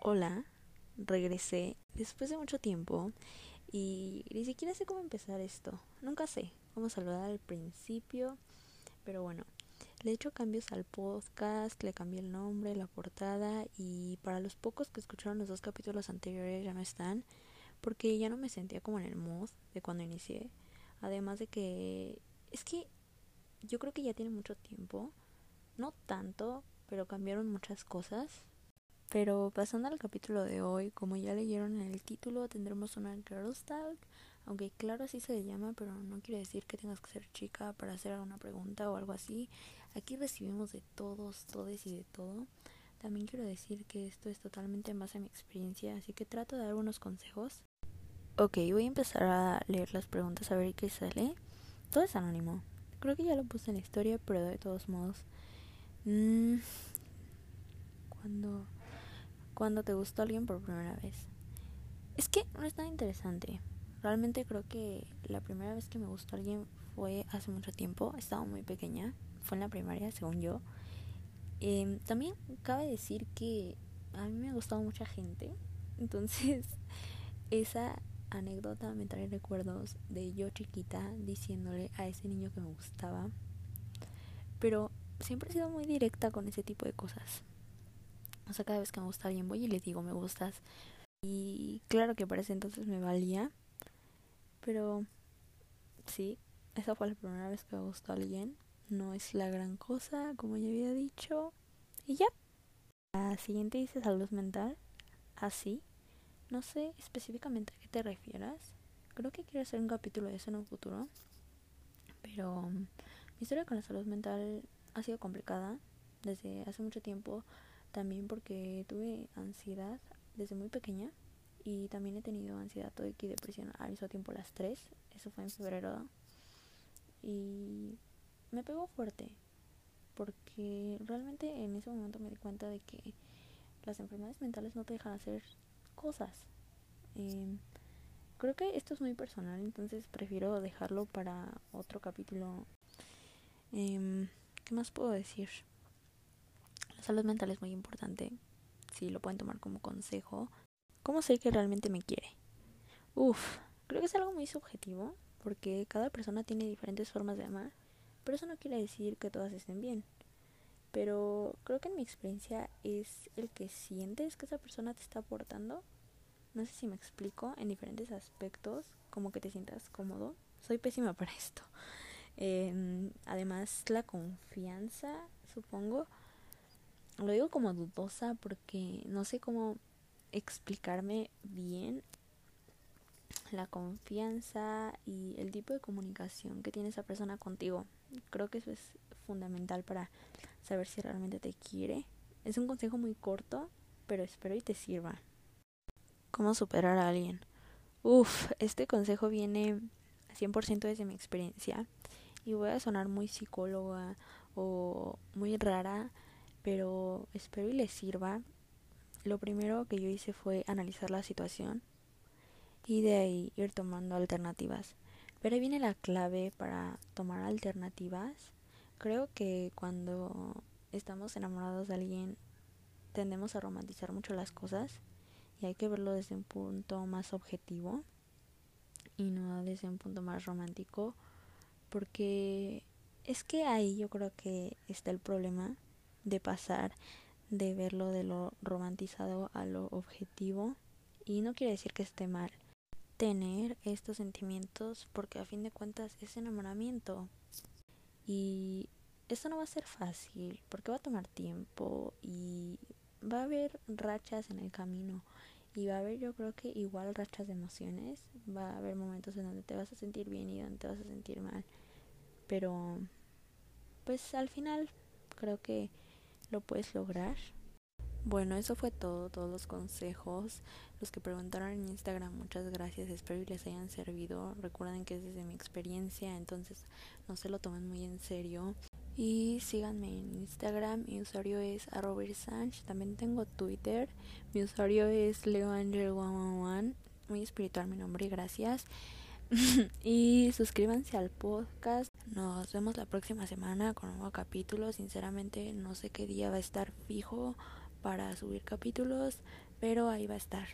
Hola, regresé después de mucho tiempo y ni siquiera sé cómo empezar esto. Nunca sé cómo saludar al principio, pero bueno, le he hecho cambios al podcast, le cambié el nombre, la portada y para los pocos que escucharon los dos capítulos anteriores ya no están porque ya no me sentía como en el mood de cuando inicié. Además de que es que yo creo que ya tiene mucho tiempo, no tanto, pero cambiaron muchas cosas. Pero pasando al capítulo de hoy, como ya leyeron en el título, tendremos una Girls Talk, aunque claro así se le llama, pero no quiere decir que tengas que ser chica para hacer alguna pregunta o algo así. Aquí recibimos de todos, todes y de todo. También quiero decir que esto es totalmente más base mi experiencia, así que trato de dar unos consejos. Ok, voy a empezar a leer las preguntas a ver qué sale. Todo es anónimo. Creo que ya lo puse en la historia, pero de todos modos. Mmm, cuando, cuando te gustó alguien por primera vez. Es que no es tan interesante. Realmente creo que la primera vez que me gustó alguien fue hace mucho tiempo. Estaba muy pequeña. Fue en la primaria, según yo. Eh, también cabe decir que a mí me ha gustado mucha gente. Entonces, esa anécdota me trae recuerdos de yo chiquita diciéndole a ese niño que me gustaba. Pero siempre he sido muy directa con ese tipo de cosas. O sea, cada vez que me gusta alguien voy y le digo me gustas. Y claro que para ese entonces me valía. Pero sí, esa fue la primera vez que me gustó alguien. No es la gran cosa, como ya había dicho. Y ya. La siguiente dice salud mental. Así. No sé específicamente a qué te refieras. Creo que quiero hacer un capítulo de eso en un futuro. Pero mi historia con la salud mental ha sido complicada desde hace mucho tiempo. También porque tuve ansiedad desde muy pequeña. Y también he tenido ansiedad, y depresión al mismo tiempo las tres. Eso fue en febrero. Y me pegó fuerte. Porque realmente en ese momento me di cuenta de que las enfermedades mentales no te dejan hacer cosas. Eh, creo que esto es muy personal, entonces prefiero dejarlo para otro capítulo. Eh, ¿Qué más puedo decir? La salud mental es muy importante. Si lo pueden tomar como consejo. ¿Cómo sé que realmente me quiere? Uf, creo que es algo muy subjetivo, porque cada persona tiene diferentes formas de amar, pero eso no quiere decir que todas estén bien. Pero creo que en mi experiencia es el que sientes que esa persona te está aportando. No sé si me explico en diferentes aspectos, como que te sientas cómodo. Soy pésima para esto. Eh, además, la confianza, supongo. Lo digo como dudosa porque no sé cómo explicarme bien la confianza y el tipo de comunicación que tiene esa persona contigo. Creo que eso es fundamental para saber si realmente te quiere. Es un consejo muy corto, pero espero y te sirva. ¿Cómo superar a alguien? Uf, este consejo viene 100% desde mi experiencia y voy a sonar muy psicóloga o muy rara, pero espero y les sirva. Lo primero que yo hice fue analizar la situación y de ahí ir tomando alternativas. Pero ahí viene la clave para tomar alternativas Creo que cuando estamos enamorados de alguien tendemos a romantizar mucho las cosas y hay que verlo desde un punto más objetivo y no desde un punto más romántico porque es que ahí yo creo que está el problema de pasar de verlo de lo romantizado a lo objetivo. Y no quiere decir que esté mal tener estos sentimientos porque a fin de cuentas es enamoramiento. Y esto no va a ser fácil porque va a tomar tiempo y va a haber rachas en el camino. Y va a haber yo creo que igual rachas de emociones, va a haber momentos en donde te vas a sentir bien y donde te vas a sentir mal, pero pues al final creo que lo puedes lograr. Bueno, eso fue todo, todos los consejos. Los que preguntaron en Instagram, muchas gracias. Espero que les hayan servido. Recuerden que es desde mi experiencia, entonces no se lo tomen muy en serio. Y síganme en Instagram, mi usuario es Sánchez. También tengo Twitter, mi usuario es leoangel111. Muy espiritual mi nombre, gracias. y suscríbanse al podcast. Nos vemos la próxima semana con un nuevo capítulo. Sinceramente no sé qué día va a estar fijo para subir capítulos, pero ahí va a estar.